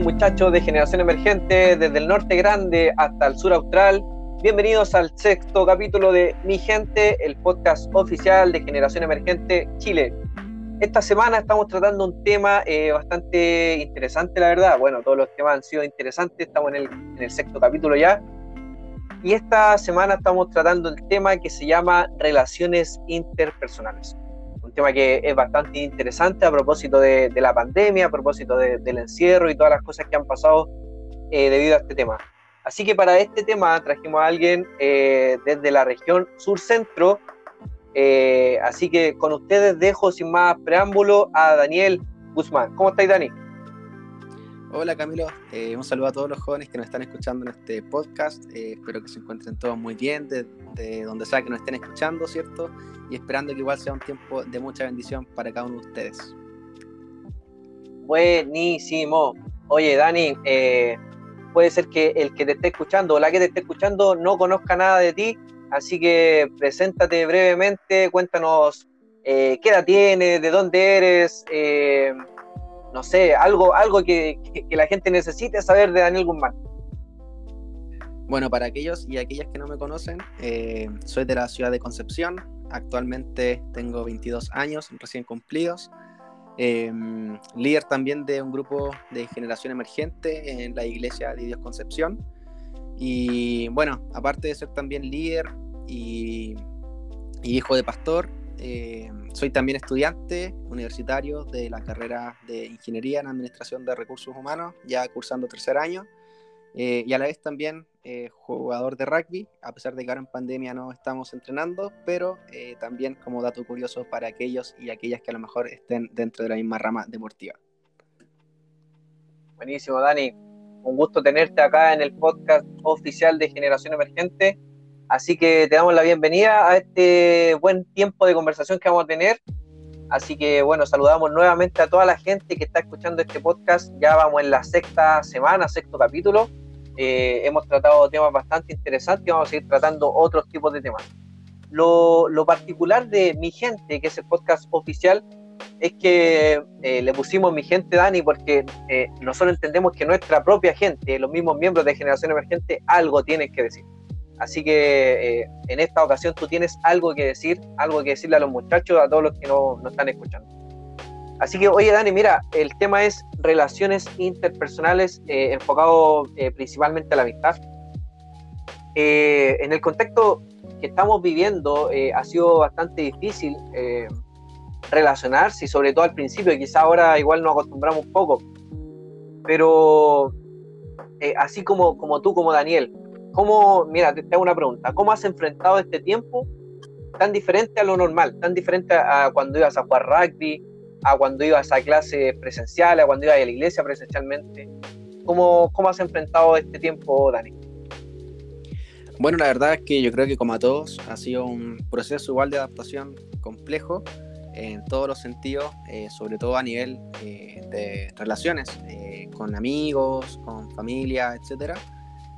muchachos de Generación Emergente, desde el norte grande hasta el sur austral. Bienvenidos al sexto capítulo de Mi Gente, el podcast oficial de Generación Emergente Chile. Esta semana estamos tratando un tema eh, bastante interesante, la verdad. Bueno, todos los temas han sido interesantes, estamos en el, en el sexto capítulo ya. Y esta semana estamos tratando el tema que se llama relaciones interpersonales un tema que es bastante interesante a propósito de, la pandemia, a propósito del encierro y todas las cosas que han pasado eh, debido a este tema. Así que para este tema trajimos a alguien eh, desde la región sur-centro. Eh, así que con ustedes dejo sin más preámbulo a Daniel Guzmán. ¿Cómo estáis, Dani? Hola Camilo, eh, un saludo a todos los jóvenes que nos están escuchando en este podcast. Eh, espero que se encuentren todos muy bien, de, donde sea que nos estén escuchando, ¿cierto? Y esperando que igual sea un tiempo de mucha bendición para cada uno de ustedes. Buenísimo. Oye, Dani, eh, puede ser que el que te esté escuchando o la que te esté escuchando no conozca nada de ti, así que preséntate brevemente, cuéntanos qué edad tienes, de dónde eres no sé, algo, algo que, la gente necesite saber de Daniel Guzmán. Bueno, para aquellos y aquellas que no me conocen, eh, soy de la ciudad de Concepción. Actualmente tengo 22 años recién cumplidos. Em, líder también de un grupo de generación emergente en la iglesia de Dios Concepción. Y bueno, aparte de ser también líder y hijo de pastor, eh, soy también estudiante universitario de la carrera de Ingeniería en Administración de Recursos Humanos, ya cursando tercer año, eh, y a la vez también eh, jugador de rugby, a pesar de que ahora en pandemia no estamos entrenando, pero también como dato curioso para aquellos y aquellas que a lo mejor estén dentro de la misma rama deportiva. Buenísimo, Dani. Un gusto tenerte acá en el podcast oficial de Generación Emergente. Así que te damos la bienvenida a este buen tiempo de conversación que vamos a tener. Así que bueno, saludamos nuevamente a toda la gente que está escuchando este podcast. Ya vamos en la sexta semana, sexto capítulo. Eh, hemos tratado temas bastante interesantes y vamos a seguir tratando otros tipos de temas. Lo, particular de Mi Gente, que es el podcast oficial, es que eh, le pusimos Mi Gente Dani porque eh, nosotros entendemos que nuestra propia gente, los mismos miembros de Generación Emergente, algo tienen que decir. Así que eh, en esta ocasión tú tienes algo que decir, algo que decirle a los muchachos, a todos los que no, no están escuchando. Así que, oye, Dani, mira, el tema es relaciones interpersonales eh, enfocado eh, principalmente a la amistad. en el contexto que estamos viviendo, ha sido bastante difícil relacionarse, y sobre todo al principio, quizá ahora igual nos acostumbramos un poco. Pero así como, como tú, como Daniel, ¿Cómo, mira, te, hago una pregunta, ¿cómo has enfrentado este tiempo tan diferente a lo normal, tan diferente a, cuando ibas a jugar rugby, a cuando ibas a clases presenciales, a cuando ibas a la iglesia presencialmente? ¿Cómo, ¿Cómo has enfrentado este tiempo, Dani? Bueno, la verdad es que yo creo que como a todos ha sido un proceso igual de adaptación complejo en todos los sentidos, eh, sobre todo a nivel eh, de relaciones eh, con amigos, con familia, etcétera.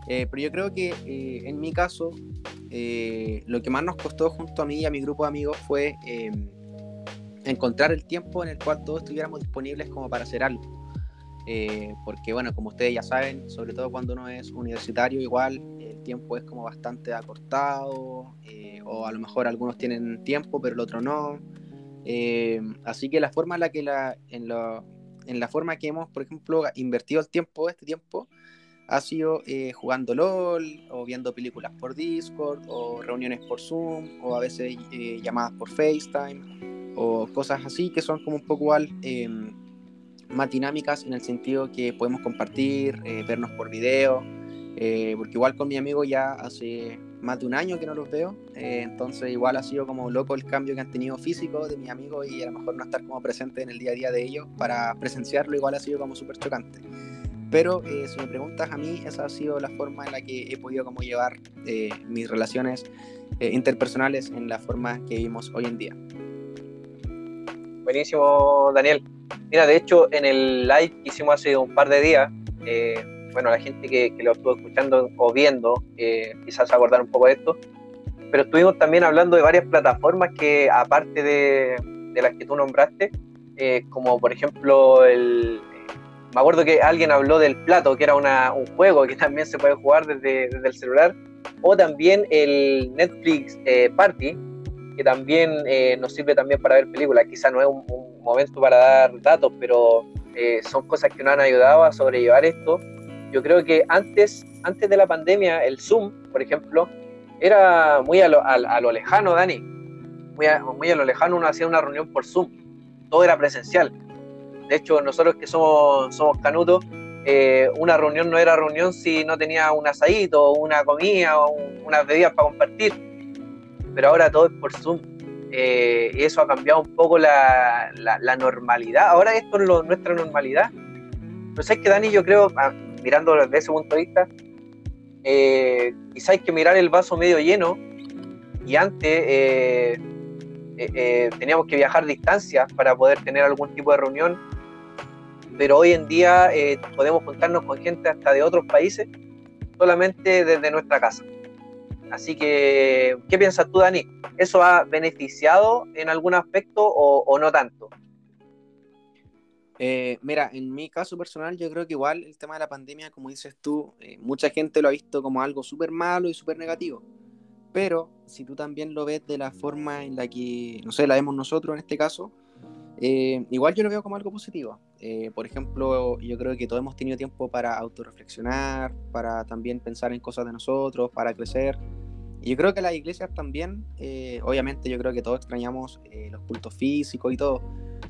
Eh, pero yo creo que eh, en mi caso, eh, lo que más nos costó junto a mí y a mi grupo de amigos fue em, encontrar el tiempo en el cual todos estuviéramos disponibles como para hacer algo. porque bueno, como ustedes ya saben, sobre todo cuando uno es universitario, igual el tiempo es como bastante acortado, o a lo mejor algunos tienen tiempo, pero el otro no. así que la forma en la que la, en, en la forma que hemos, por ejemplo, invertido el tiempo, este tiempo, ha sido eh, jugando LOL o viendo películas por Discord o reuniones por Zoom o a veces eh, llamadas por FaceTime o cosas así que son como un poco igual em, más dinámicas en el sentido que podemos compartir, eh, vernos por video, porque igual con mi amigo ya hace más de un año que no los veo, entonces igual ha sido como loco el cambio que han tenido físico de mi amigo y a lo mejor no estar como presente en el día a día de ellos para presenciarlo igual ha sido como súper chocante. Pero eh, si me preguntas a mí, esa ha sido la forma en la que he podido como llevar eh, mis relaciones eh, interpersonales en la forma que vivimos hoy en día. Buenísimo, Daniel. Mira, de hecho, en el live que hicimos hace un par de días, bueno, la gente que, lo estuvo escuchando o viendo, quizás acordar un poco de esto, pero estuvimos también hablando de varias plataformas que, aparte de, las que tú nombraste, como por ejemplo el, me acuerdo que alguien habló del plato, que era un juego que también se puede jugar desde, el celular, o también el Netflix eh, Party, que también eh, nos sirve también para ver películas. Quizá no es un, momento para dar datos, pero eh, son cosas que nos han ayudado a sobrellevar esto. Yo creo que antes, antes de la pandemia, el Zoom, por ejemplo, era muy a lo, a, lo lejano, Dani. Muy a, muy a lo lejano uno hacía una reunión por Zoom. Todo era presencial de hecho, nosotros que somos, somos canutos, eh, una reunión no era reunión si no tenía un asadito, una comida o unas bebidas para compartir. Pero ahora todo es por Zoom. Eh, eso ha cambiado un poco la, normalidad. Ahora esto es nuestra normalidad. Pero es que Dani, yo creo, ah, mirando desde ese punto de vista, eh, quizás hay que mirar el vaso medio lleno. Y antes teníamos que viajar distancias para poder tener algún tipo de reunión pero hoy en día eh, podemos juntarnos con gente hasta de otros países solamente desde nuestra casa. Así que, ¿qué piensas tú, Dani? ¿Eso ha beneficiado en algún aspecto o, no tanto? Eh, mira, en mi caso personal, yo creo que igual el tema de la pandemia, como dices tú, eh, mucha gente lo ha visto como algo súper malo y súper negativo. Pero si tú también lo ves de la forma en la que, no sé, la vemos nosotros en este caso, eh, igual yo lo veo como algo positivo. Eh, por ejemplo, yo creo que todos hemos tenido tiempo para autorreflexionar, para también pensar en cosas de nosotros, para crecer. Yo creo que las iglesias también, eh, obviamente yo creo que todos extrañamos los cultos físicos y todo,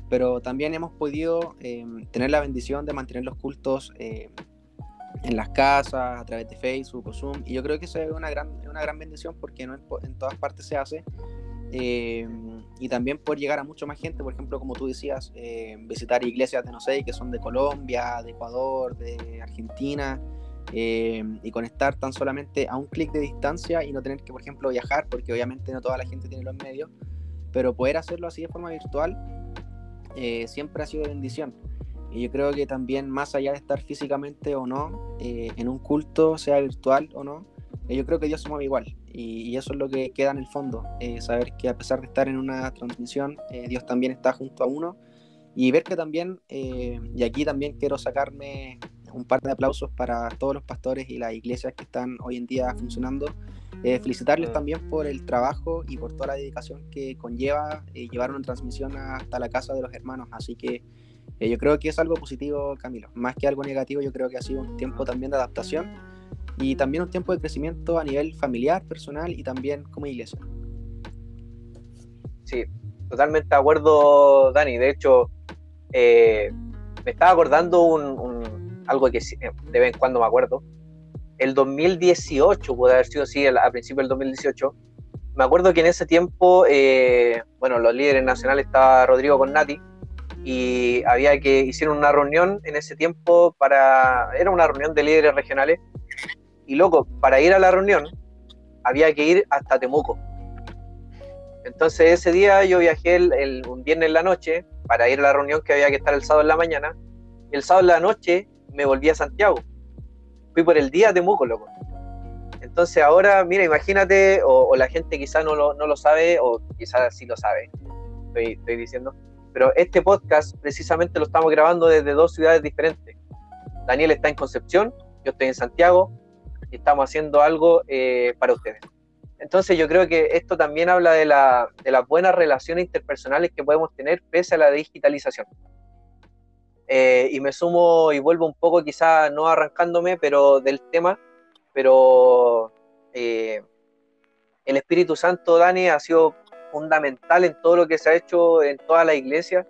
pero también hemos podido tener la bendición de mantener los cultos en las casas, a través de Facebook o Zoom. Y yo creo que eso es una gran, una gran bendición porque no en todas partes se hace. Eh, y también poder llegar a mucho más gente, por ejemplo, como tú decías, eh, visitar iglesias de, no sé, que son de Colombia, de Ecuador, de Argentina, eh, y conectar tan solamente a un clic de distancia y no tener que, por ejemplo, viajar, porque obviamente no toda la gente tiene los medios, pero poder hacerlo así de forma virtual siempre ha sido bendición. Y yo creo que también, más allá de estar físicamente o no, en un culto, sea virtual o no, yo creo que Dios se mueve igual y, eso es lo que queda en el fondo, eh, saber que a pesar de estar en una transmisión, eh, Dios también está junto a uno y ver que también, eh, y aquí también quiero sacarme un par de aplausos para todos los pastores y las iglesias que están hoy en día funcionando, felicitarles también por el trabajo y por toda la dedicación que conlleva llevar una transmisión hasta la casa de los hermanos, así que yo creo que es algo positivo, Camilo, más que algo negativo, yo creo que ha sido un tiempo también de adaptación y también un tiempo de crecimiento a nivel familiar, personal y también como iglesia. Sí, totalmente de acuerdo, Dani. De hecho, eh, me estaba acordando un, algo que de vez en cuando me acuerdo. El 2018, puede haber sido así, a principio del 2018. Me acuerdo que en ese tiempo, eh, bueno, los líderes nacionales estaba Rodrigo con Nati y había que hicieron una reunión en ese tiempo para era una reunión de líderes regionales y loco, para ir a la reunión había que ir hasta Temuco. Entonces ese día yo viajé el, un viernes en la noche para ir a la reunión que había que estar el sábado en la mañana. El sábado en la noche me volví a Santiago. Fui por el día a Temuco, loco. Entonces ahora, mira, imagínate, o, la gente quizás no lo, no lo, sabe, o quizás sí lo sabe, estoy, diciendo. Pero este podcast precisamente lo estamos grabando desde dos ciudades diferentes. Daniel está en Concepción, yo estoy en Santiago, estamos haciendo algo eh, para ustedes. Entonces yo creo que esto también habla de, la, de las buenas relaciones interpersonales que podemos tener pese a la digitalización. Eh, y me sumo y vuelvo un poco, quizá no arrancándome, pero del tema, pero eh, el Espíritu Santo, Dani, ha sido fundamental en todo lo que se ha hecho en toda la iglesia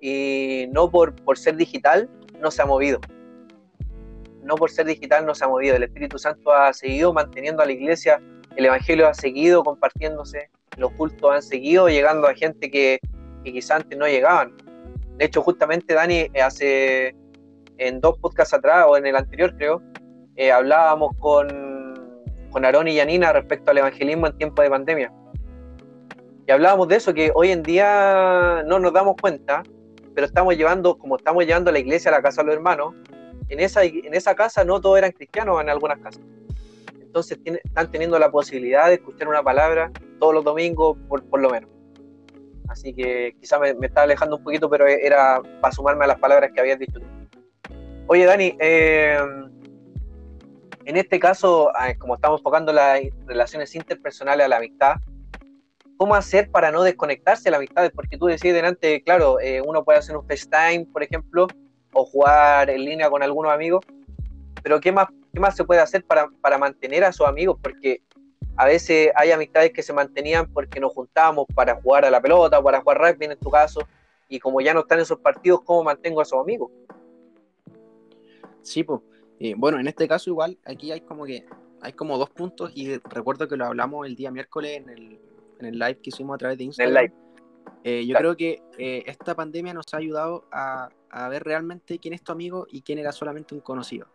y no por, por ser digital, no se ha movido no por ser digital no se ha movido. El Espíritu Santo ha seguido manteniendo a la iglesia, el Evangelio ha seguido compartiéndose, los cultos han seguido llegando a gente que, que antes no llegaban. De hecho, justamente Dani, hace en dos podcasts atrás, o en el anterior creo, eh, hablábamos con, con Aarón y Yanina respecto al evangelismo en tiempo de pandemia. Y hablábamos de eso, que hoy en día no nos damos cuenta, pero estamos llevando, como estamos llevando la iglesia a la casa de los hermanos, en esa, en esa casa no todos eran cristianos en algunas casas. Entonces están teniendo la posibilidad de escuchar una palabra todos los domingos, por, por lo menos. Así que quizá me, me, estaba alejando un poquito, pero era para sumarme a las palabras que habías dicho. Oye, Dani, eh, en este caso, ah, como estamos enfocando las relaciones interpersonales a la amistad, ¿cómo hacer para no desconectarse de la amistad? Porque tú decías delante, claro, eh, uno puede hacer un FaceTime, por ejemplo, o jugar en línea con algunos amigos, pero ¿qué más, qué más se puede hacer para, para mantener a sus amigos? Porque a veces hay amistades que se mantenían porque nos juntábamos para jugar a la pelota, para jugar rugby en tu caso, y como ya no están en esos partidos, ¿cómo mantengo a esos amigos? Sí, pues. bueno, en este caso igual, aquí hay como que hay como dos puntos y recuerdo que lo hablamos el día miércoles en el, en el live que hicimos a través de Instagram. Eh, yo creo que eh, esta pandemia nos ha ayudado a, a, ver realmente quién es tu amigo y quién era solamente un conocido.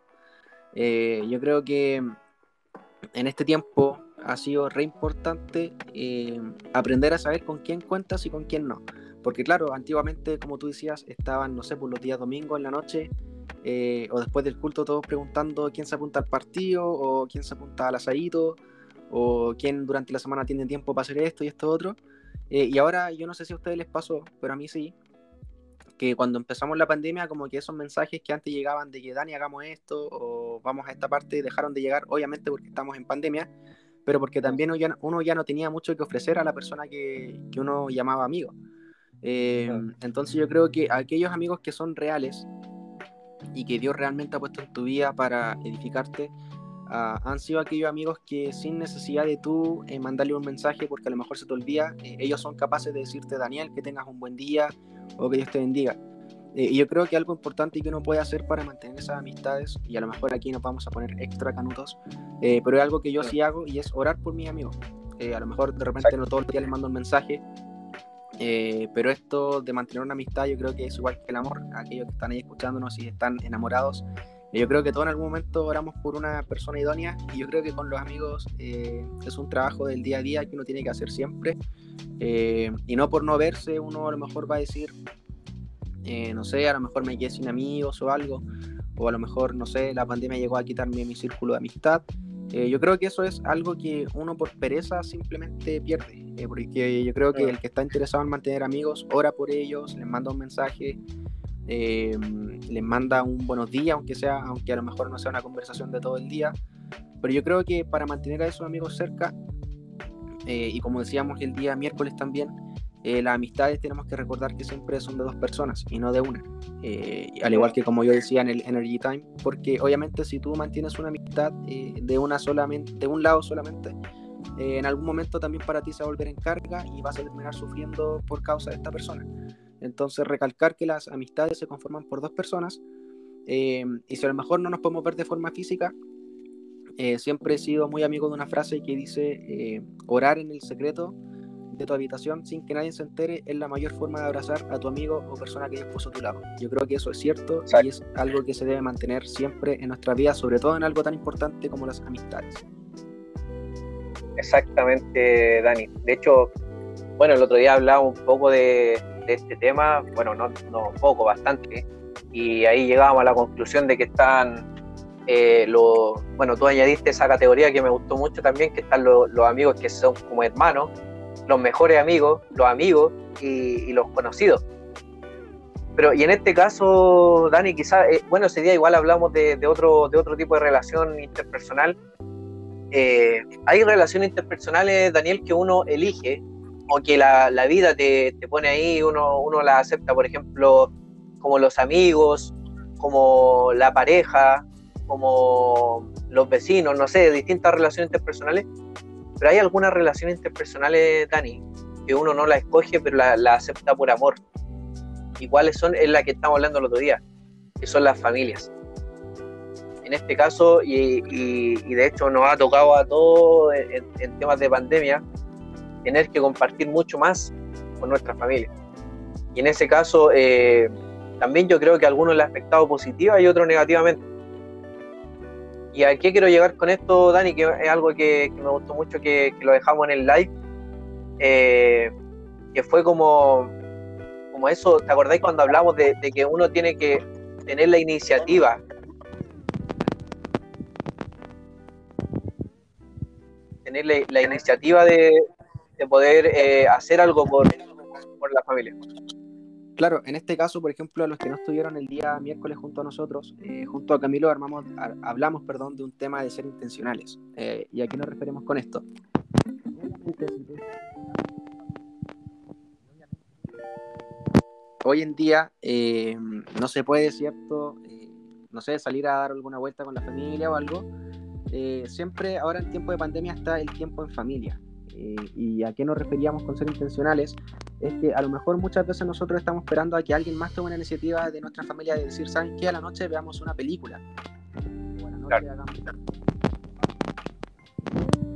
yo creo que en este tiempo ha sido re importante aprender a saber con quién cuentas y con quién no. Porque claro, antiguamente, como tú decías, estaban, no sé, por los días domingos en la noche eh, o después del culto todos preguntando quién se apunta al partido o quién se apunta al asadito o quién durante la semana tiene tiempo para hacer esto y esto otro. Eh, y ahora yo no sé si a ustedes les pasó, pero a mí sí, que cuando empezamos la pandemia como que esos mensajes que antes llegaban de que Dani hagamos esto o vamos a esta parte dejaron de llegar, obviamente porque estamos en pandemia, pero porque también uno ya, uno ya no tenía mucho que ofrecer a la persona que, que uno llamaba amigo. Eh, entonces yo creo que aquellos amigos que son reales, y que Dios realmente ha puesto en tu vida para edificarte, ah, han sido aquellos amigos que sin necesidad de tú eh, mandarle un mensaje porque a lo mejor se te olvida, eh, ellos son capaces de decirte, Daniel, que tengas un buen día o que Dios te bendiga. Eh, y yo creo que algo importante que uno puede hacer para mantener esas amistades, y a lo mejor aquí nos vamos a poner extra canutos, pero es algo que yo sí hago y es orar por mis amigos. a lo mejor de repente no todos los días les mando un mensaje, eh, pero esto de mantener una amistad yo creo que es igual que el amor, aquellos que están ahí escuchándonos y están enamorados. Eh, yo creo que todos en algún momento oramos por una persona idónea y yo creo que con los amigos eh, es un trabajo del día a día que uno tiene que hacer siempre. y no por no verse, uno a lo mejor va a decir, no sé, a lo mejor me quedé sin amigos o algo, o a lo mejor, no sé, la pandemia llegó a quitarme mi círculo de amistad. Eh, yo creo que eso es algo que uno por pereza simplemente pierde, eh, porque yo creo que el que está interesado en mantener amigos, ora por ellos, les manda un mensaje, eh, les manda un buenos días, aunque sea, aunque a lo mejor no sea una conversación de todo el día, pero yo creo que para mantener a esos amigos cerca, y como decíamos el día miércoles también, eh, las amistades tenemos que recordar que siempre son de dos personas y no de una. Eh, al igual que como yo decía en el Energy Time, porque obviamente si tú mantienes una amistad eh, de, una solamente, de un lado solamente, en algún momento también para ti se va a volver en carga y vas a terminar sufriendo por causa de esta persona. Entonces recalcar que las amistades se conforman por dos personas y si a lo mejor no nos podemos ver de forma física, siempre he sido muy amigo de una frase que dice orar en el secreto de tu habitación sin que nadie se entere es la mayor forma de abrazar a tu amigo o persona que ya puso a tu lado. Yo creo que eso es cierto y es algo que se debe mantener siempre en nuestra vida, sobre todo en algo tan importante como las amistades. Exactamente, Dani. De hecho, bueno, el otro día hablaba un poco de, este tema, bueno, no, no poco, bastante, y ahí llegábamos a la conclusión de que están eh, los, bueno, tú añadiste esa categoría que me gustó mucho también, que están los amigos que son como hermanos, los mejores amigos, los amigos y, los conocidos. Pero, y en este caso, Dani, quizás, eh, bueno, ese día igual hablamos de, otro, de otro tipo de relación interpersonal. Eh, hay relaciones interpersonales, Daniel, que uno elige o que la, vida te, pone ahí, uno, uno la acepta, por ejemplo, como los amigos, como la pareja, como los vecinos, no sé, distintas relaciones interpersonales, pero hay algunas relaciones interpersonales, Dani, que uno no la escoge, pero la, acepta por amor. ¿Y cuáles son? Es la que estamos hablando el otro día, que son las familias. En este caso, y, de hecho nos ha tocado a todos en, temas de pandemia, tener que compartir mucho más con nuestra familia. Y en ese caso, eh, también yo creo que a algunos le ha afectado positiva y otros negativamente ¿Y a qué quiero llegar con esto, Dani? Que es algo que, me gustó mucho que, lo dejamos en el live. Eh, que fue como, como eso, ¿te acordáis cuando hablamos de, que uno tiene que tener la iniciativa? Tener la, iniciativa de, poder eh, hacer algo por, por la familia. Claro, en este caso, por ejemplo, a los que no estuvieron el día miércoles junto a nosotros, eh, junto a Camilo armamos, hablamos perdón, de un tema de ser intencionales. Eh, ¿Y a qué nos referimos con esto? Hoy en día eh, no se puede, ¿cierto? no sé, salir a dar alguna vuelta con la familia o algo. siempre, ahora en tiempo de pandemia, está el tiempo en familia. ¿Y a qué nos referíamos con ser intencionales? Es que a lo mejor muchas veces nosotros estamos esperando a que alguien más tome una iniciativa de nuestra familia de decir, ¿saben qué? A la noche veamos una película.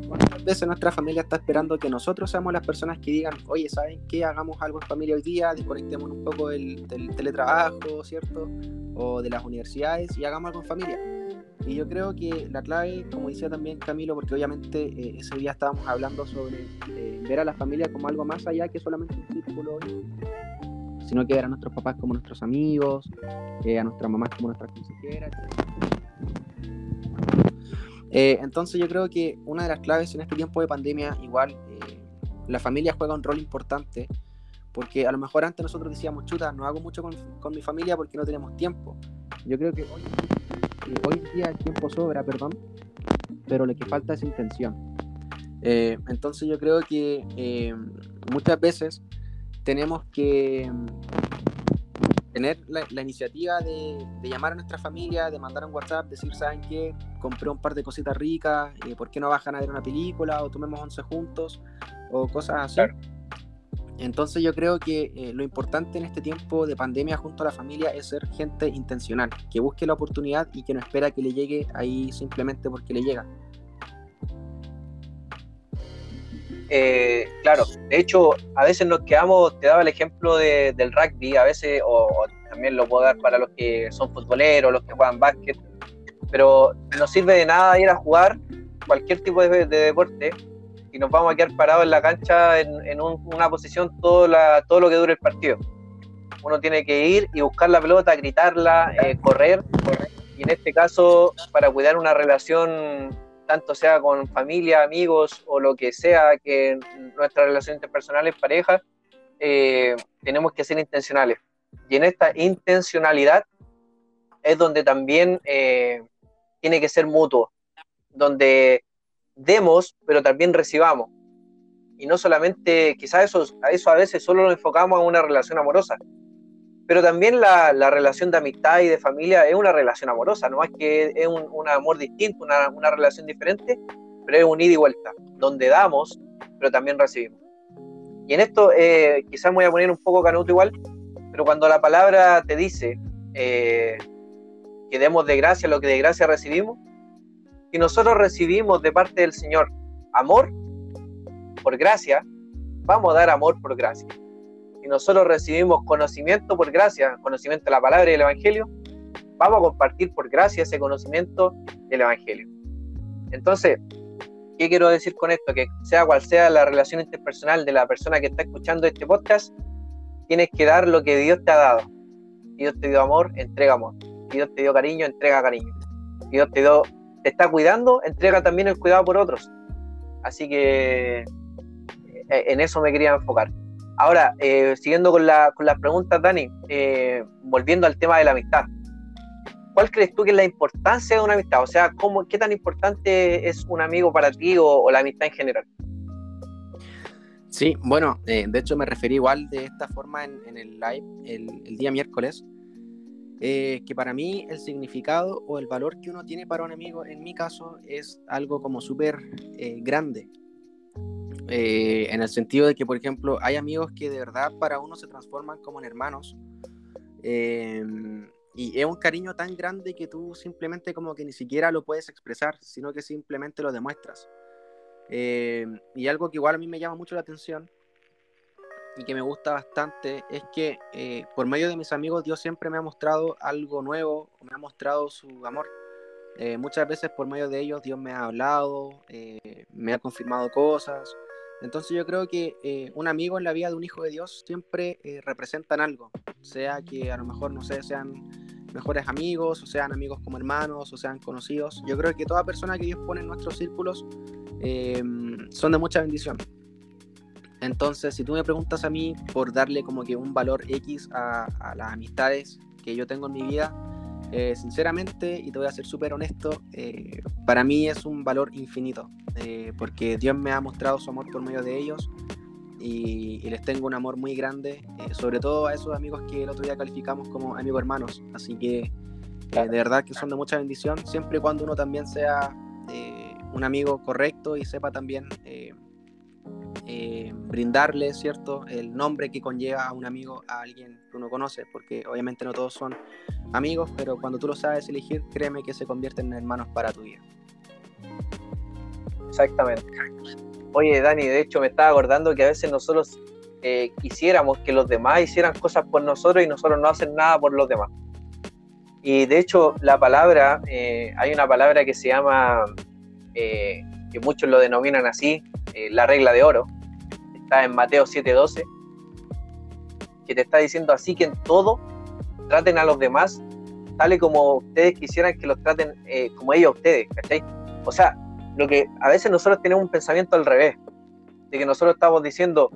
Muchas veces nuestra familia está esperando que nosotros seamos las personas que digan, oye, ¿saben qué? Hagamos algo en familia hoy día, desconectemos un poco del, del teletrabajo, ¿cierto? O de las universidades y hagamos algo en familia. Y yo creo que la clave, como decía también Camilo, porque obviamente eh, ese día estábamos hablando sobre eh, ver a la familia como algo más allá que solamente un círculo, sino que ver a nuestros papás como nuestros amigos, eh, a nuestras mamás como nuestras consejeras. entonces yo creo que una de las claves en este tiempo de pandemia, igual, la familia juega un rol importante, porque a lo mejor antes nosotros decíamos, chuta, no hago mucho con, con mi familia porque no tenemos tiempo. Yo creo que hoy hoy en día el tiempo sobra, perdón, pero lo que falta es intención. Eh, entonces yo creo que eh, muchas veces tenemos que mm, tener la, iniciativa de, llamar a nuestra familia, de mandar un WhatsApp, decir, ¿saben qué? Compré un par de cositas ricas, eh, ¿por qué no bajan a ver una película o tomemos once juntos? O cosas así. Entonces yo creo que eh, lo importante en este tiempo de pandemia junto a la familia es ser gente intencional, que busque la oportunidad y que no espera que le llegue ahí simplemente porque le llega. Eh, claro, de hecho, a veces nos quedamos, te daba el ejemplo del rugby, a veces, o, también lo puedo dar para los que son futboleros, los que juegan básquet, pero no sirve de nada ir a jugar cualquier tipo de deporte y nos vamos a quedar parados en la cancha en, una posición todo, la, todo lo que dure el partido. Uno tiene que ir y buscar la pelota, gritarla, eh, correr, y en este caso, para cuidar una relación, tanto sea con familia, amigos o lo que sea, que nuestra relación interpersonal es pareja, eh, tenemos que ser intencionales. Y en esta intencionalidad es donde también eh, tiene que ser mutuo, donde demos, pero también recibamos. Y no solamente, quizás eso, eso a veces solo lo enfocamos a una relación amorosa, pero también la, relación de amistad y de familia es una relación amorosa, no es que es un, amor distinto, una, relación diferente, pero es un ida y vuelta, donde damos, pero también recibimos. Y en esto eh, quizás me voy a poner un poco canuto igual, pero cuando la palabra te dice eh, que demos de gracia lo que de gracia recibimos, si nosotros recibimos de parte del Señor amor por gracia, vamos a dar amor por gracia. Si nosotros recibimos conocimiento por gracia, conocimiento de la palabra y del Evangelio, vamos a compartir por gracia ese conocimiento del Evangelio. Entonces, ¿qué quiero decir con esto? Que sea cual sea la relación interpersonal de la persona que está escuchando este podcast, tienes que dar lo que Dios te ha dado. Dios te dio amor, entrega amor. Dios te dio cariño, entrega cariño. Dios te dio te está cuidando, entrega también el cuidado por otros. Así que eh, en eso me quería enfocar. Ahora, eh, siguiendo con, la, con, las preguntas, Dani, eh, volviendo al tema de la amistad. ¿Cuál crees tú que es la importancia de una amistad? O sea, ¿cómo, ¿qué tan importante es un amigo para ti o, la amistad en general? Sí, bueno, de hecho me referí igual de esta forma en, el live el, día miércoles, eh, que para mí el significado o el valor que uno tiene para un amigo, en mi caso, es algo como súper eh, grande. Eh, en el sentido de que, por ejemplo, hay amigos que de verdad para uno se transforman como en hermanos. y es un cariño tan grande que tú simplemente como que ni siquiera lo puedes expresar, sino que simplemente lo demuestras. y algo que igual a mí me llama mucho la atención y que me gusta bastante es que eh, por medio de mis amigos Dios siempre me ha mostrado algo nuevo, me ha mostrado su amor. Eh, muchas veces por medio de ellos Dios me ha hablado, eh, me ha confirmado cosas. Entonces yo creo que un amigo en la vida de un hijo de Dios siempre representan algo, sea que a lo mejor, no sé, sean mejores amigos, o sean amigos como hermanos, o sean conocidos. Yo creo que toda persona que Dios pone en nuestros círculos son de mucha bendición. Entonces, si tú me preguntas a mí por darle como que un valor X a, las amistades que yo tengo en mi vida, eh, sinceramente, y te voy a ser súper honesto, eh, para mí es un valor infinito, eh, porque Dios me ha mostrado su amor por medio de ellos y, les tengo un amor muy grande, sobre todo a esos amigos que el otro día calificamos como amigos hermanos. Así que de verdad que son de mucha bendición, siempre y cuando uno también sea un amigo correcto y sepa también eh, brindarle, ¿cierto?, el nombre que conlleva a un amigo a alguien que uno conoce, porque obviamente no todos son amigos, pero cuando tú lo sabes elegir, créeme que se convierten en hermanos para tu vida. Exactamente. Oye, Dani, de hecho me estaba acordando que a veces nosotros eh, quisiéramos que los demás hicieran cosas por nosotros y nosotros no hacen nada por los demás. Y de hecho, la palabra, eh, hay una palabra que se llama, que muchos lo denominan así, la regla de oro, está en Mateo 7:12, que te está diciendo así que en todo traten a los demás tal y como ustedes quisieran que los traten eh, como ellos a ustedes. O sea, lo que a veces nosotros tenemos un pensamiento al revés, de que nosotros estamos diciendo,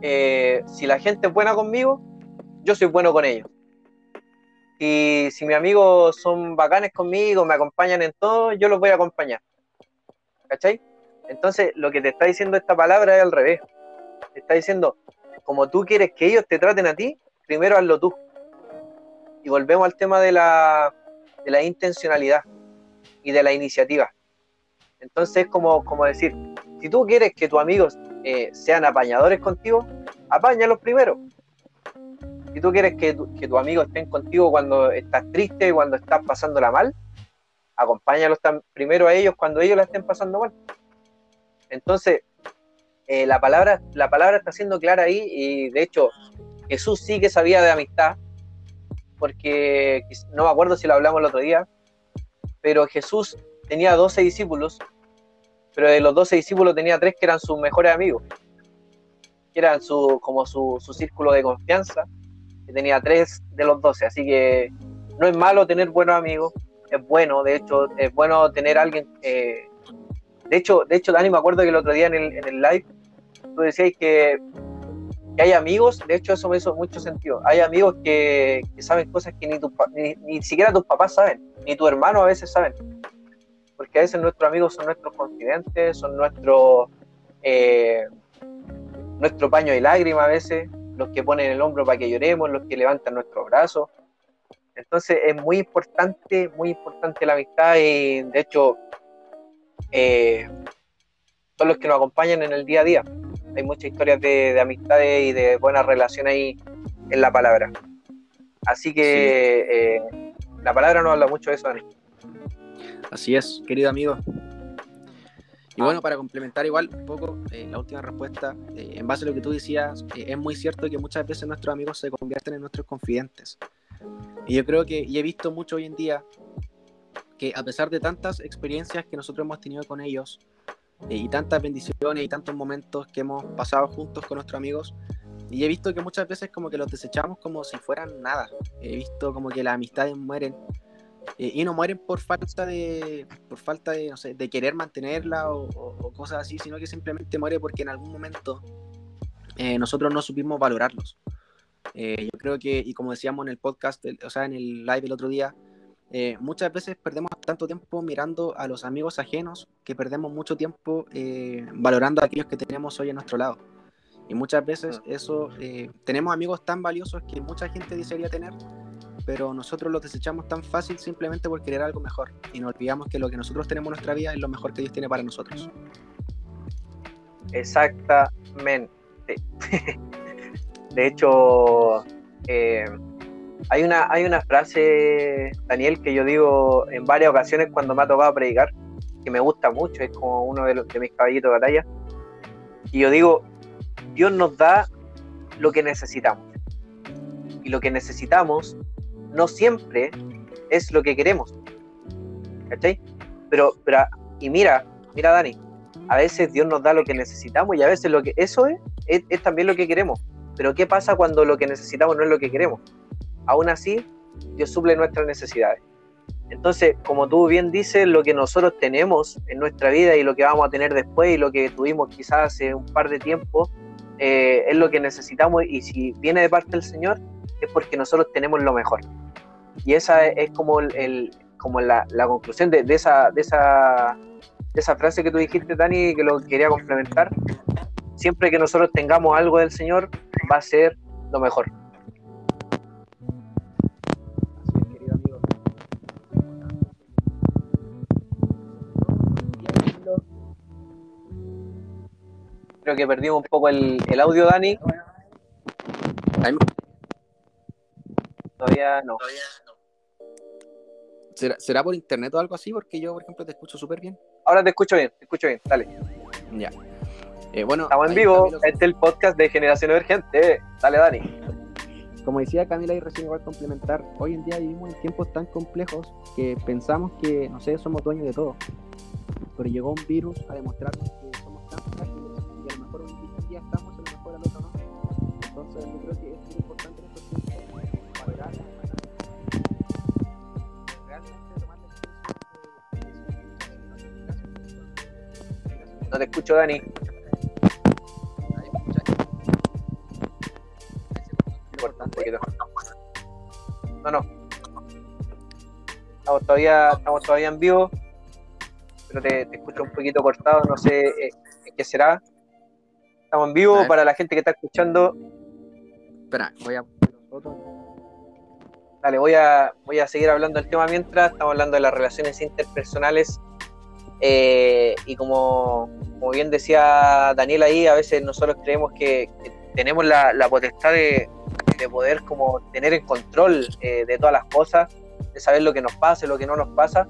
eh, si la gente es buena conmigo, yo soy bueno con ellos. Y si mis amigos son bacanes conmigo, me acompañan en todo, yo los voy a acompañar. ¿Cachai? Entonces, lo que te está diciendo esta palabra es al revés está diciendo, como tú quieres que ellos te traten a ti, primero hazlo tú. Y volvemos al tema de la, de la intencionalidad y de la iniciativa. Entonces, como, como decir, si tú quieres que tus amigos eh, sean apañadores contigo, apáñalos primero. Si tú quieres que, que tus amigos estén contigo cuando estás triste, cuando estás pasándola mal, acompáñalos primero a ellos cuando ellos la estén pasando mal. Entonces, eh, la, palabra, la palabra está siendo clara ahí y de hecho Jesús sí que sabía de amistad, porque no me acuerdo si lo hablamos el otro día, pero Jesús tenía 12 discípulos, pero de los 12 discípulos tenía tres que eran sus mejores amigos, que eran su, como su, círculo de confianza, que tenía tres de los 12, así que no es malo tener buenos amigos, es bueno, de hecho, es bueno tener alguien... Eh, de hecho, de hecho, Dani, me acuerdo que el otro día en el, en el live tú decías que, hay amigos, de hecho eso me hizo mucho sentido, hay amigos que, saben cosas que ni, ni, ni, siquiera tus papás saben, ni tu hermano a veces saben, porque a veces nuestros amigos son nuestros confidentes, son nuestro, eh, nuestro paño de lágrimas a veces, los que ponen el hombro para que lloremos, los que levantan nuestros brazos. Entonces es muy importante, muy importante la amistad y de hecho eh, son los que nos acompañan en el día a día hay muchas historias de, amistades y de buenas relaciones ahí en la palabra. Así que eh, la palabra no habla mucho de eso, Así es, querido amigo. Y bueno, para complementar igual un poco eh, la última respuesta, eh, en base a lo que tú decías, es muy cierto que muchas veces nuestros amigos se convierten en nuestros confidentes. Y yo creo que, y he visto mucho hoy en día, que a pesar de tantas experiencias que nosotros hemos tenido con ellos, eh, y tantas bendiciones y tantos momentos que hemos pasado juntos con nuestros amigos. Y he visto que muchas veces como que los desechamos como si fueran nada. He visto como que las amistades mueren. Eh, y no mueren por falta de, por falta de, no sé, de querer mantenerla o, cosas así, sino que simplemente muere porque en algún momento eh, nosotros no supimos valorarlos. yo creo que, y como decíamos en el podcast, o sea, en el live el otro día, eh, muchas veces perdemos tanto tiempo mirando a los amigos ajenos que perdemos mucho tiempo eh, valorando a aquellos que tenemos hoy a nuestro lado. Y muchas veces mm. eso, eh, tenemos amigos tan valiosos que mucha gente desearía tener, pero nosotros los desechamos tan fácil simplemente por querer algo mejor. Y nos olvidamos que lo que nosotros tenemos en nuestra vida es lo mejor que Dios tiene para nosotros. Exactamente. De hecho, hay una, hay una frase, Daniel, que yo digo en varias ocasiones cuando me ha tocado predicar, que me gusta mucho, es como uno de, mis caballitos de batalla. Y yo digo, Dios nos da lo que necesitamos. Y lo que necesitamos no siempre es lo que queremos. ¿Cachai? Pero, pero, y mira, mira Dani, a veces Dios nos da lo que necesitamos y a veces lo que eso es, es también lo que queremos. Pero ¿qué pasa cuando lo que necesitamos no es lo que queremos? Aún así Dios suple nuestras necesidades. Entonces, como tú bien dices, lo que nosotros tenemos en nuestra vida y lo que vamos a tener después y lo que tuvimos quizás hace un par de tiempo, eh, es lo que necesitamos y si viene de parte del Señor es porque nosotros tenemos lo mejor. Y esa es, como, el, como la, conclusión de, esa, de, esa, de esa frase que tú dijiste, Dani, que lo quería complementar. Siempre que nosotros tengamos algo del Señor, va a ser lo mejor. Creo que perdimos un poco el, el audio, Dani. Todavía no. ¿Será, por internet o algo así? Porque yo, por ejemplo, te escucho súper bien. Ahora te escucho bien, te escucho bien, dale. Ya. Eh, bueno, Estamos en vivo, este es el podcast de Generación Emergente. Dale, Dani. Como decía Camila y recién igual complementar, hoy en día vivimos en tiempos tan complejos que pensamos que, no sé, somos dueños de todo. Pero llegó un virus a demostrarnos que Yo creo que es importante valorar realmente tomar No te escucho, Dani. No, no. Estamos todavía, estamos todavía en vivo, pero te, escucho un poquito cortado, no sé eh, qué será. Estamos en vivo para la gente que está escuchando. Espera, voy a Dale, voy a, voy a seguir hablando del tema mientras. Estamos hablando de las relaciones interpersonales. Eh, y como, como, bien decía Daniel ahí, a veces nosotros creemos que, tenemos la, la potestad de, de poder como tener el control eh, de todas las cosas, de saber lo que nos pasa lo que no nos pasa.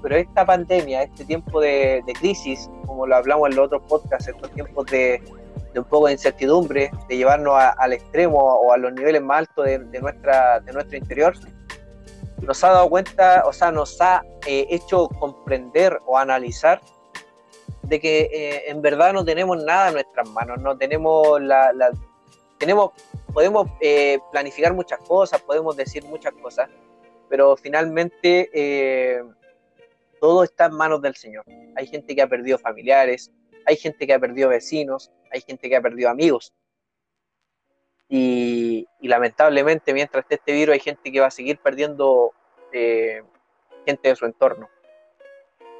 Pero esta pandemia, este tiempo de, crisis, como lo hablamos en los otros podcasts, estos tiempos de, un poco de incertidumbre, de llevarnos al extremo o a los niveles más altos de, nuestra, de nuestro interior, nos ha dado cuenta, o sea, nos ha eh, hecho comprender o analizar de que eh, en verdad no tenemos nada en nuestras manos, no tenemos la, tenemos podemos eh, planificar muchas cosas, podemos decir muchas cosas, pero finalmente todo está en manos del Señor. Hay gente que ha perdido familiares, hay gente que ha perdido vecinos, hay gente que ha perdido amigos. Y, lamentablemente mientras esté este virus hay gente que va a seguir perdiendo eh, gente de su entorno.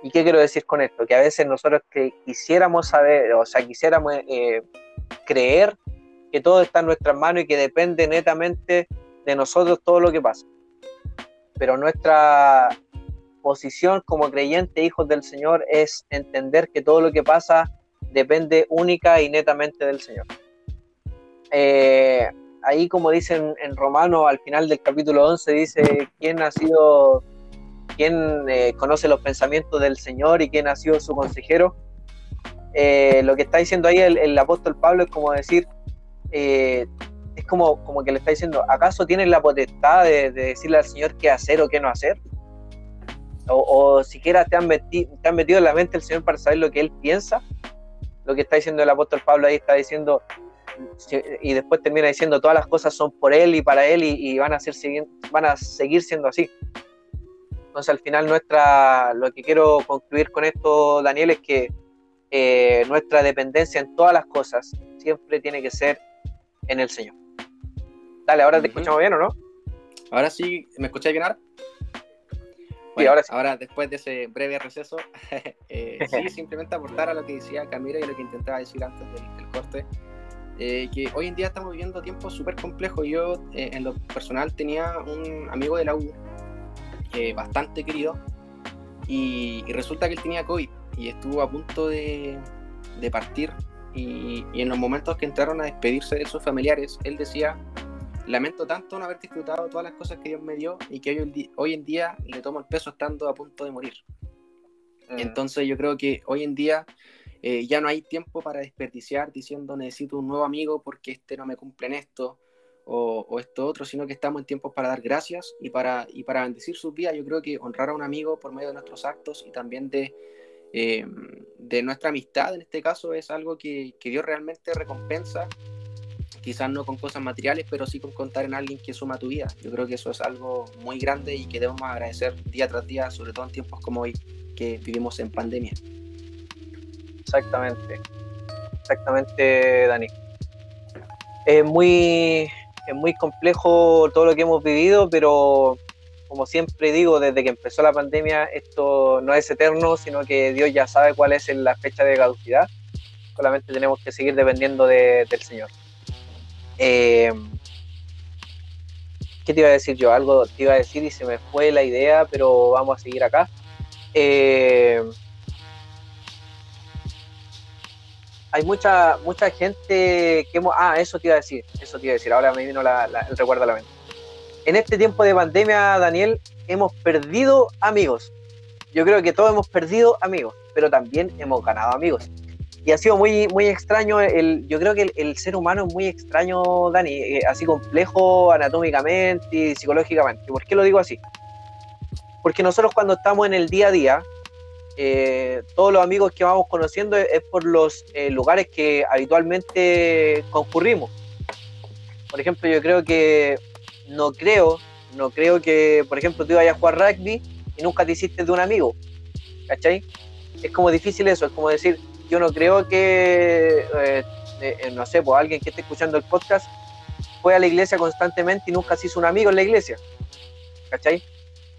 ¿Y qué quiero decir con esto? Que a veces nosotros que quisiéramos saber, o sea, quisiéramos creer que todo está en nuestras manos y que depende netamente de nosotros todo lo que pasa. Pero nuestra posición como creyente, hijos del Señor, es entender que todo lo que pasa depende única y netamente del Señor. Eh, ahí, como dicen en Romano, al final del capítulo 11, dice quién ha sido, quién eh, conoce los pensamientos del Señor y quién ha sido su consejero. Eh, lo que está diciendo ahí el, el apóstol Pablo es como decir, eh, es como, como que le está diciendo, ¿acaso tienes la potestad de, decirle al Señor qué hacer o qué no hacer? O, siquiera te han, metido, te han metido en la mente el Señor para saber lo que Él piensa. Lo que está diciendo el apóstol Pablo ahí está diciendo, y después termina diciendo, todas las cosas son por Él y para Él y, van, a ser, van a seguir siendo así. Entonces al final nuestra, lo que quiero concluir con esto, Daniel, es que eh, nuestra dependencia en todas las cosas siempre tiene que ser en el Señor. Dale, ahora te escuchamos bien o no? Ahora sí, ¿me escucháis bien ahora? Sí, ahora sí. Ahora, después de ese breve receso, eh, sí, simplemente aportar a lo que decía Camila y lo que intentaba decir antes del, corte, eh, que hoy en día estamos viviendo tiempos súper complejos. Yo, eh, en lo personal, tenía un amigo de la U bastante querido y, resulta que él tenía COVID y estuvo a punto de, de partir y, en los momentos que entraron a despedirse de sus familiares, él decía, lamento tanto no haber disfrutado todas las cosas que Dios me dio y que hoy, hoy en día le tomo el peso estando a punto de morir. Mm. Entonces yo creo que hoy en día eh, ya no hay tiempo para desperdiciar diciendo necesito un nuevo amigo porque este no me cumple en esto o, o, esto otro, sino que estamos en tiempos para dar gracias y para, y para bendecir sus vidas. Yo creo que honrar a un amigo por medio de nuestros actos y también de eh, de nuestra amistad en este caso es algo que, que, Dios realmente recompensa, quizás no con cosas materiales, pero sí con contar en alguien que suma tu vida. Yo creo que eso es algo muy grande y que debemos agradecer día tras día, sobre todo en tiempos como hoy que vivimos en pandemia. Exactamente, exactamente, Dani. Es muy, es muy complejo todo lo que hemos vivido, pero como siempre digo, desde que empezó la pandemia, esto no es eterno, sino que Dios ya sabe cuál es la fecha de caducidad. Solamente tenemos que seguir dependiendo del Señor. Eh, ¿Qué te iba a decir yo? Algo te iba a decir y se me fue la idea, pero vamos a seguir acá. Eh, hay mucha mucha gente que hemos... Ah, eso te iba a decir, eso te iba a decir, ahora me vino el recuerdo a la mente. En este tiempo de pandemia, Daniel, hemos perdido amigos. Yo creo que todos hemos perdido amigos, pero también hemos ganado amigos y ha sido muy, muy extraño. El, yo creo que el, ser humano es muy extraño, Dani, eh, así complejo anatómicamente y psicológicamente. ¿Por qué lo digo así? Porque nosotros cuando estamos en el día a día, eh, todos los amigos que vamos conociendo es, por los eh, lugares que habitualmente concurrimos. Por ejemplo, yo creo que no creo, no creo que, por ejemplo, tú vayas a jugar rugby y nunca te hiciste de un amigo. ¿Cachai? Es como difícil eso, es como decir, yo no creo que, eh, eh, no sé, pues alguien que esté escuchando el podcast fue a la iglesia constantemente y nunca se hizo un amigo en la iglesia. ¿Cachai?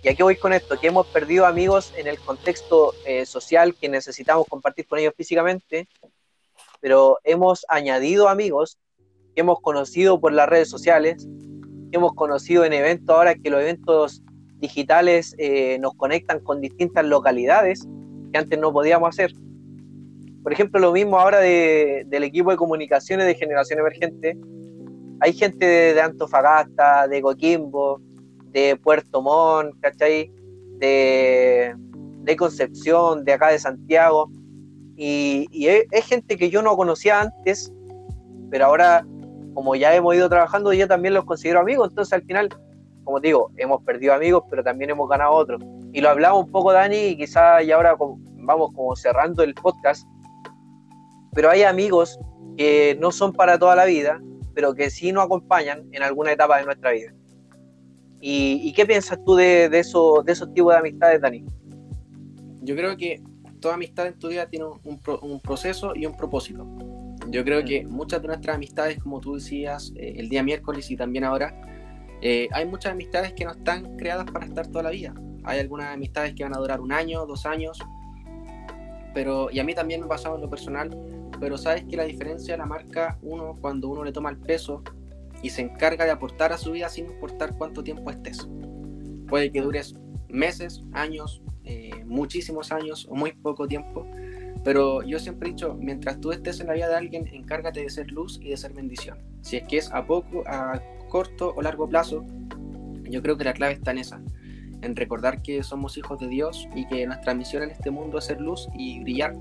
Y aquí voy con esto, que hemos perdido amigos en el contexto eh, social que necesitamos compartir con ellos físicamente, pero hemos añadido amigos que hemos conocido por las redes sociales, que hemos conocido en eventos ahora que los eventos digitales nos conectan con distintas localidades que antes no podíamos hacer. Por ejemplo, lo mismo ahora del equipo de comunicaciones de Generación Emergente. Hay gente de, Antofagasta, de Coquimbo, de Puerto Montt, ¿cachai? De, Concepción, de acá de Santiago. Y, es, gente que yo no conocía antes, pero ahora, como ya hemos ido trabajando, yo también los considero amigos. Entonces, al final, como digo, hemos perdido amigos, pero también hemos ganado otros. Y lo hablamos un poco, Dani, y quizás ya ahora vamos como cerrando el podcast pero hay amigos que no son para toda la vida, pero que sí nos acompañan en alguna etapa de nuestra vida. ¿Y, qué piensas tú de, de, eso, de esos tipos de amistades, Dani? Yo creo que toda amistad en tu vida tiene un, un proceso y un propósito. Yo creo que muchas de nuestras amistades, como tú decías eh, el día miércoles y también ahora, eh, hay muchas amistades que no están creadas para estar toda la vida. Hay algunas amistades que van a durar un año, dos años, pero y a mí también me ha pasado en lo personal pero sabes que la diferencia la marca uno cuando uno le toma el peso y se encarga de aportar a su vida sin importar cuánto tiempo estés. Puede que dures meses, años, eh, muchísimos años o muy poco tiempo, pero yo siempre he dicho, mientras tú estés en la vida de alguien, encárgate de ser luz y de ser bendición. Si es que es a poco, a corto o largo plazo, yo creo que la clave está en esa, en recordar que somos hijos de Dios y que nuestra misión en este mundo es ser luz y brillar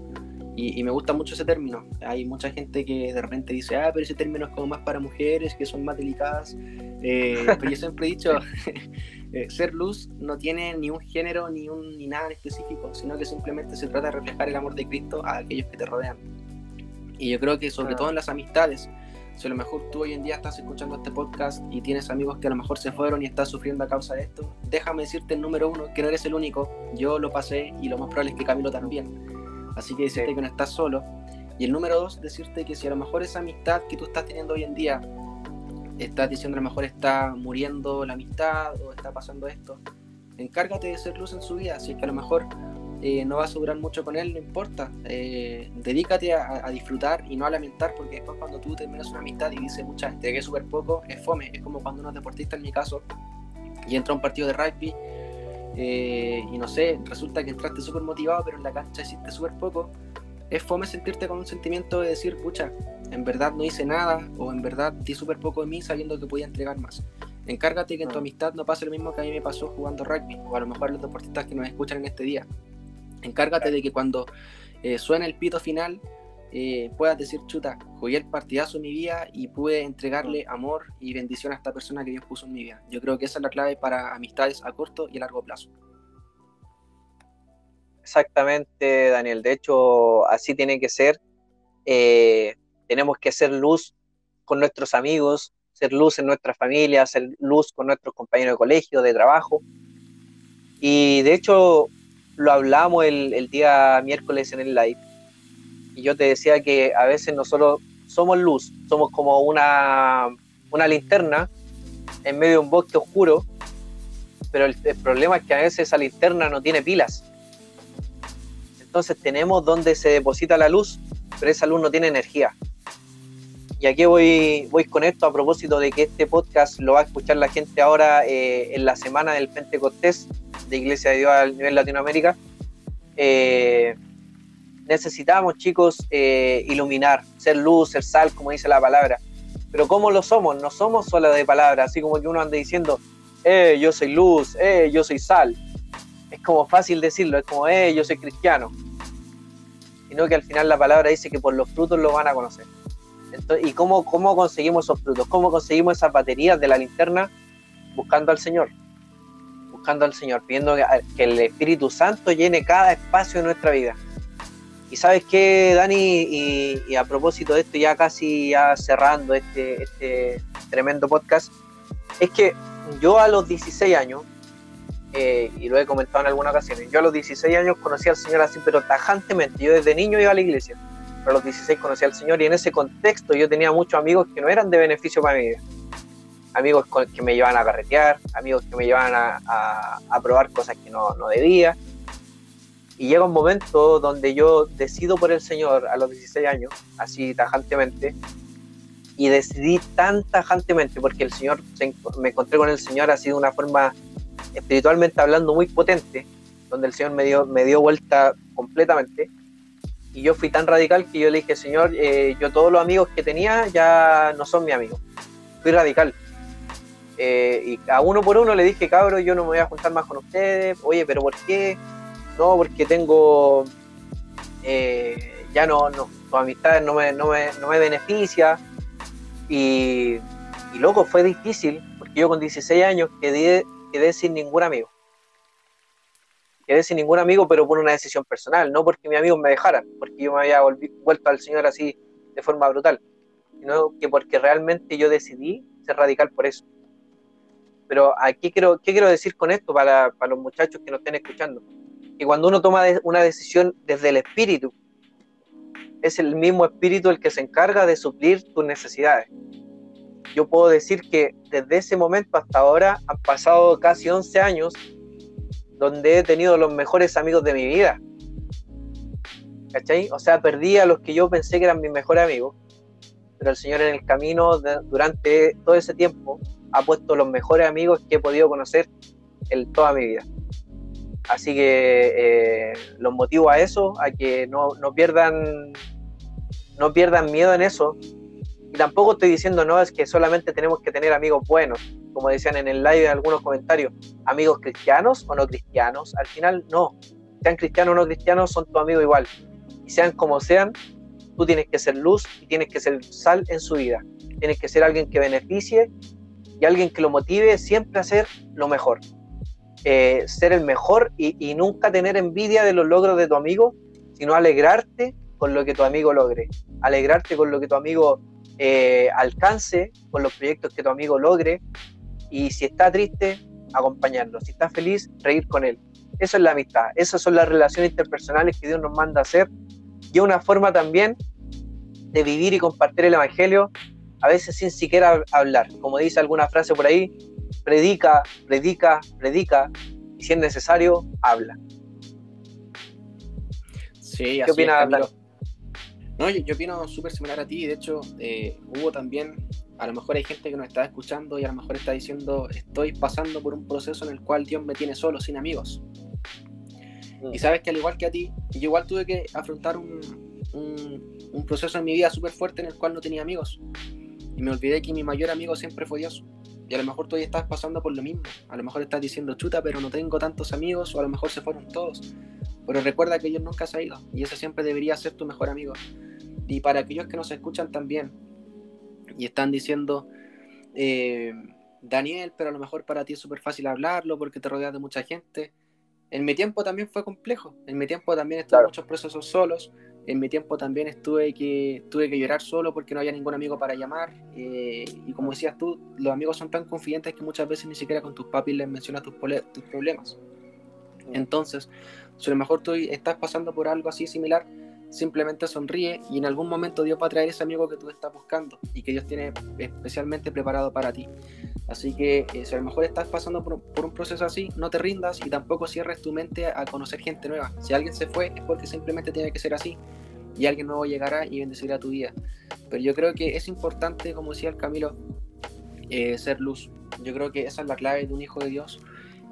y, me gusta mucho ese término. Hay mucha gente que de repente dice, ah, pero ese término es como más para mujeres, que son más delicadas. Eh, pero yo siempre he dicho, eh, ser luz no tiene ni un género ni, un, ni nada en específico, sino que simplemente se trata de reflejar el amor de Cristo a aquellos que te rodean. Y yo creo que sobre todo en las amistades, si a lo mejor tú hoy en día estás escuchando este podcast y tienes amigos que a lo mejor se fueron y estás sufriendo a causa de esto, déjame decirte el número uno, que no eres el único, yo lo pasé y lo más probable es que Camilo también. Así que decirte que no estás solo. Y el número dos, decirte que si a lo mejor esa amistad que tú estás teniendo hoy en día, estás diciendo a lo mejor está muriendo la amistad o está pasando esto, encárgate de ser luz en su vida. Si es que a lo mejor eh, no vas a durar mucho con él, no importa. Eh, dedícate a, disfrutar y no a lamentar, porque después cuando tú terminas una amistad y dices, mucha gente que es súper poco, es fome. Es como cuando unos deportistas, en mi caso, y entra a un partido de rugby eh, y no sé, resulta que entraste súper motivado, pero en la cancha hiciste súper poco, es fome sentirte con un sentimiento de decir, pucha, en verdad no hice nada, o en verdad di súper poco de mí sabiendo que podía entregar más. Encárgate que en tu amistad no pase lo mismo que a mí me pasó jugando rugby, o a lo mejor los deportistas que nos escuchan en este día. Encárgate de que cuando eh, suene el pito final, eh, puedas decir, chuta, jugué el partidazo en mi vida y pude entregarle amor y bendición a esta persona que Dios puso en mi vida. Yo creo que esa es la clave para amistades a corto y a largo plazo. Exactamente, Daniel. De hecho, así tiene que ser. Eh, tenemos que ser luz con nuestros amigos, ser luz en nuestra familia, ser luz con nuestros compañeros de colegio, de trabajo. Y de hecho, lo hablamos el, el día miércoles en el live y yo te decía que a veces nosotros somos luz, somos como una, una linterna en medio de un bosque oscuro, pero el, problema es que a veces esa linterna no tiene pilas. Entonces tenemos donde se deposita la luz, pero esa luz no tiene energía. Y aquí voy, voy con esto a propósito de que este podcast lo va a escuchar la gente ahora eh, en la semana del Pentecostés de Iglesia de Dios a nivel Latinoamérica. Eh, necesitamos, chicos, eh, iluminar, ser luz, ser sal, como dice la palabra. Pero ¿cómo lo somos? No somos solo de palabras, así como que uno anda diciendo, eh, yo soy luz, eh, yo soy sal. Es como fácil decirlo, es como, eh, yo soy cristiano. Sino que al final la palabra dice que por los frutos lo van a conocer. ¿Y cómo, cómo conseguimos esos frutos? ¿Cómo conseguimos esas baterías de la linterna? Buscando al Señor. Buscando al Señor, pidiendo que el Espíritu Santo llene cada espacio de nuestra vida y sabes qué, Dani, y, a propósito de esto, ya casi ya cerrando este, este tremendo podcast, es que yo a los 16 años, eh, y lo he comentado en algunas ocasiones, yo a los 16 años conocí al Señor así, pero tajantemente. Yo desde niño iba a la iglesia, a los 16 conocí al Señor y en ese contexto yo tenía muchos amigos que no eran de beneficio para vida. Amigos que me llevaban a carretear, amigos que me llevaban a, a probar cosas que no, no debía y llega un momento donde yo decido por el Señor a los 16 años, así tajantemente, y decidí tan tajantemente porque el Señor, me encontré con el Señor así de una forma espiritualmente hablando muy potente, donde el Señor me dio, me dio vuelta completamente. Y yo fui tan radical que yo le dije, Señor, eh, yo todos los amigos que tenía ya no son mis amigos. Fui radical. Eh, y a uno por uno le dije, cabro, yo no me voy a juntar más con ustedes. Oye, pero ¿por qué? no, porque tengo, eh, ya no, no, tu amistad no me, no me, no me beneficia. Y, y, loco, fue difícil, porque yo con 16 años quedé, quedé sin ningún amigo. Quedé sin ningún amigo, pero por una decisión personal, no porque mis amigos me dejaran, porque yo me había vuelto al Señor así de forma brutal, sino que porque realmente yo decidí ser radical por eso. Pero aquí quiero, ¿qué quiero decir con esto para, para los muchachos que nos estén escuchando? que cuando uno toma una decisión desde el espíritu, es el mismo espíritu el que se encarga de suplir tus necesidades. Yo puedo decir que desde ese momento hasta ahora han pasado casi 11 años donde he tenido los mejores amigos de mi vida. ¿Cachai? O sea, perdí a los que yo pensé que eran mis mejores amigos, pero el Señor en el camino durante todo ese tiempo ha puesto los mejores amigos que he podido conocer en toda mi vida. Así que eh, los motivo a eso, a que no, pierdan no pierdan miedo en eso. Y tampoco estoy diciendo, no, es que solamente tenemos que tener amigos buenos, como decían en el live algunos comentarios, amigos cristianos o no cristianos. Al final, no. Sean cristianos o no cristianos, son tu amigo igual. Y sean como sean, tú tienes que ser luz y tienes que ser sal en su vida. Tienes que ser alguien que beneficie y alguien que lo motive siempre a hacer lo mejor. Eh, ser el mejor y, nunca tener envidia de los logros de tu amigo, sino alegrarte con lo que tu amigo logre, alegrarte con lo que tu amigo eh, alcance, con los proyectos que tu amigo logre, y si está triste, acompañarlo, si está feliz, reír con él. Eso es la amistad, esas son las relaciones interpersonales que Dios nos manda a hacer, y una forma también de vivir y compartir el Evangelio, a veces sin siquiera hablar, como dice alguna frase por ahí, predica, predica, predica, y si es necesario, habla. Sí, ¿Qué opinas, No, yo, opino súper similar a ti. De hecho, eh, hubo también, a lo mejor hay gente que nos está escuchando y a lo mejor está diciendo, estoy pasando por un proceso en el cual Dios me tiene solo, sin amigos. Mm. Y sabes que al igual que a ti, yo igual tuve que afrontar un, un proceso en mi vida súper fuerte en el cual no tenía amigos. Y me olvidé que mi mayor amigo siempre fue Dios. Y a lo mejor tú ya estás pasando por lo mismo. A lo mejor estás diciendo chuta, pero no tengo tantos amigos, o a lo mejor se fueron todos. Pero recuerda que ellos nunca se han ido. Y ese siempre debería ser tu mejor amigo. Y para aquellos que nos escuchan también y están diciendo, eh, Daniel, pero a lo mejor para ti es súper fácil hablarlo porque te rodeas de mucha gente. En mi tiempo también fue complejo. En mi tiempo también estuve en muchos procesos solos en mi tiempo también estuve que, tuve que llorar solo porque no había ningún amigo para llamar. Eh, y como decías tú, los amigos son tan confidentes que muchas veces ni siquiera con tus papis les mencionas tus, tus problemas. Mm. Entonces, si a lo mejor tú estás pasando por algo así similar, simplemente sonríe y en algún momento Dios va a traer ese amigo que tú estás buscando y que Dios tiene especialmente preparado para ti. Así que eh, si a lo mejor estás pasando por, un proceso así, no te rindas y tampoco cierres tu mente a conocer gente nueva. Si alguien se fue es porque simplemente tiene que ser así y alguien nuevo llegará y bendecirá tu vida. Pero yo creo que es importante, como decía el Camilo, eh, ser luz. Yo creo que esa es la clave de un hijo de Dios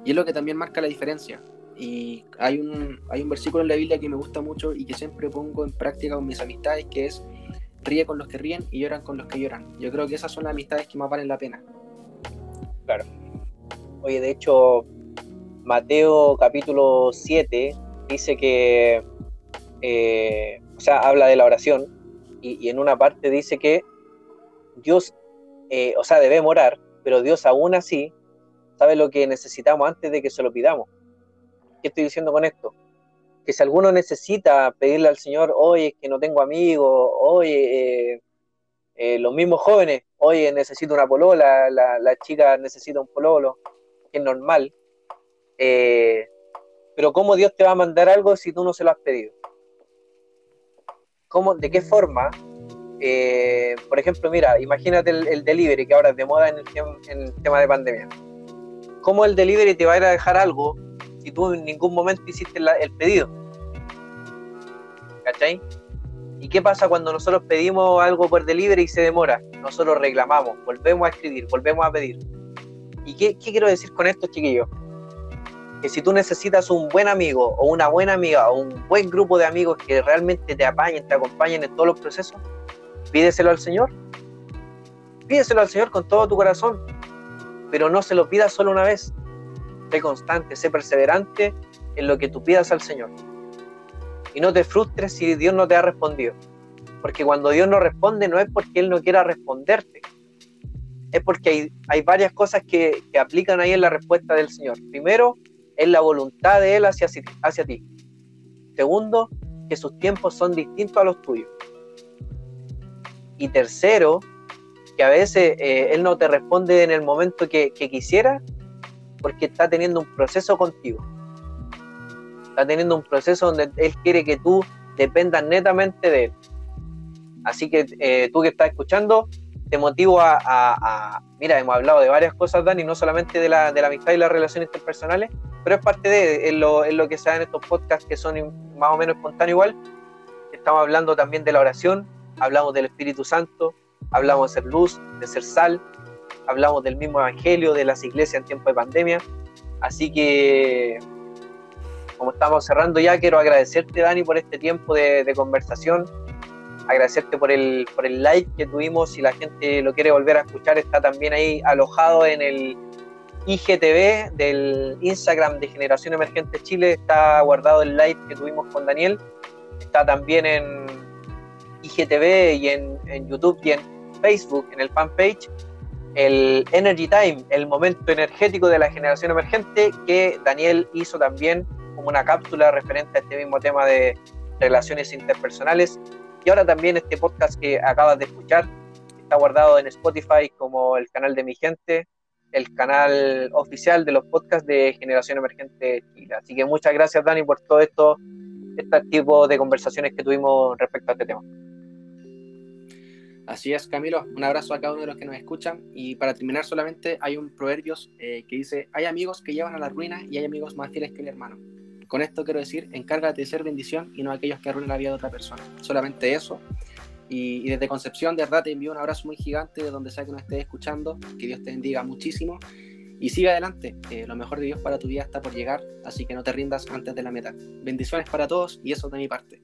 y es lo que también marca la diferencia. Y hay un, hay un versículo en la Biblia que me gusta mucho y que siempre pongo en práctica con mis amistades, que es ríe con los que ríen y lloran con los que lloran. Yo creo que esas son las amistades que más valen la pena. Claro. Oye, de hecho, Mateo capítulo 7 dice que, eh, o sea, habla de la oración y, en una parte dice que Dios, eh, o sea, debe orar, pero Dios aún así sabe lo que necesitamos antes de que se lo pidamos. ¿Qué estoy diciendo con esto? Que si alguno necesita pedirle al Señor, oye, es que no tengo amigos, oye, eh, eh, los mismos jóvenes, oye, necesito una polola, la, chica necesita un pololo, que es normal. Eh, pero ¿cómo Dios te va a mandar algo si tú no se lo has pedido? ¿Cómo, ¿De qué forma? por ejemplo, mira, imagínate el, delivery que ahora es de moda en el, en el tema de pandemia. ¿Cómo el delivery te va a ir a dejar algo si tú en ningún momento hiciste el pedido. ¿Cachai? ¿Y qué pasa cuando nosotros pedimos algo por delivery y se demora? Nosotros reclamamos, volvemos a escribir, volvemos a pedir. ¿Y qué, quiero decir con esto, chiquillos? Que si tú necesitas un buen amigo o una buena amiga o un buen grupo de amigos que realmente te apañen, te acompañen en todos los procesos, pídeselo al Señor. Pídeselo al Señor con todo tu corazón, pero no se lo pidas solo una vez, sé constante, sé perseverante en lo que tú pidas al Señor. Y no te frustres si Dios no te ha respondido. Porque cuando Dios no responde no es porque Él no quiera responderte. Es porque hay, varias cosas que, aplican ahí en la respuesta del Señor. Primero, es la voluntad de Él hacia, hacia ti. Segundo, que sus tiempos son distintos a los tuyos. Y tercero, que a veces eh, Él no te responde en el momento que, que quisiera, porque está teniendo un proceso contigo. Está teniendo un proceso donde Él quiere que tú dependas netamente de Él. Así que eh, tú que estás escuchando, te motivo a, Mira, hemos hablado de varias cosas, Dani, no solamente de la, de la amistad y las relaciones interpersonales, pero es parte de es lo, es lo que se da en estos podcasts que son más o menos espontáneos igual. Estamos hablando también de la oración, hablamos del Espíritu Santo, hablamos de ser luz, de ser sal, hablamos del mismo evangelio, de las iglesias en tiempo de pandemia. Así que, como estamos cerrando ya, quiero agradecerte, Dani, por este tiempo de, conversación. Agradecerte por el, por el like que tuvimos. Si la gente lo quiere volver a escuchar, está también ahí alojado en el IGTV del Instagram de Generación Emergente Chile. Está guardado el live que tuvimos con Daniel. Está también en IGTV y en, en YouTube y en Facebook, en el fanpage el Energy Time, el momento energético de la generación emergente, que Daniel hizo también como una cápsula referente a este mismo tema de relaciones interpersonales. Y ahora también este podcast que acabas de escuchar está guardado en Spotify como el canal de mi gente, el canal oficial de los podcasts de Generación Emergente Chile. Así que muchas gracias Dani por todo esto, este tipo de conversaciones que tuvimos respecto a este tema. Así es, Camilo. Un abrazo a cada uno de los que nos escuchan. Y para terminar, solamente hay un proverbios eh, que dice: Hay amigos que llevan a la ruina y hay amigos más fieles que el hermano. Con esto quiero decir: encárgate de ser bendición y no aquellos que arruinen la vida de otra persona. Solamente eso. Y, desde Concepción, de verdad, te envío un abrazo muy gigante de donde sea que nos estés escuchando. Que Dios te bendiga muchísimo. Y sigue adelante. Eh, lo mejor de Dios para tu vida está por llegar. Así que no te rindas antes de la meta. Bendiciones para todos y eso de mi parte.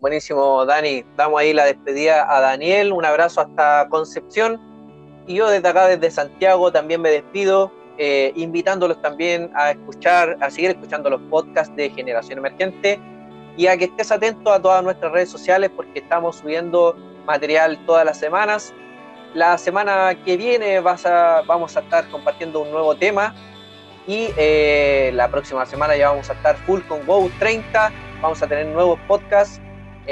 Buenísimo, Dani. Damos ahí la despedida a Daniel. Un abrazo hasta Concepción. Y yo desde acá, desde Santiago, también me despido, eh, invitándolos también a escuchar, a seguir escuchando los podcasts de Generación Emergente y a que estés atento a todas nuestras redes sociales porque estamos subiendo material todas las semanas. La semana que viene vas a, vamos a estar compartiendo un nuevo tema y eh, la próxima semana ya vamos a estar full con WOW 30. Vamos a tener nuevos podcasts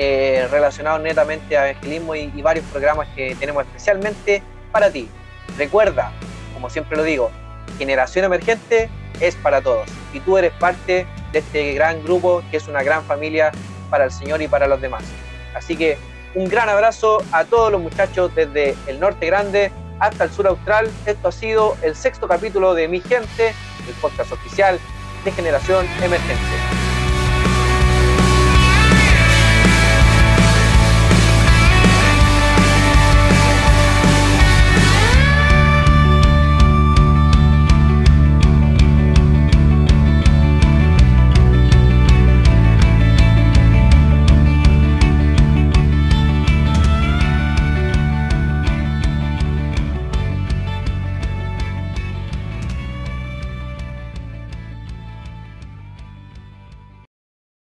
eh, relacionados netamente a evangelismo y, varios programas que tenemos especialmente para ti. Recuerda, como siempre lo digo, Generación Emergente es para todos y tú eres parte de este gran grupo que es una gran familia para el Señor y para los demás. Así que un gran abrazo a todos los muchachos desde el norte grande hasta el sur austral. Esto ha sido el sexto capítulo de Mi Gente, el podcast oficial de Generación Emergente.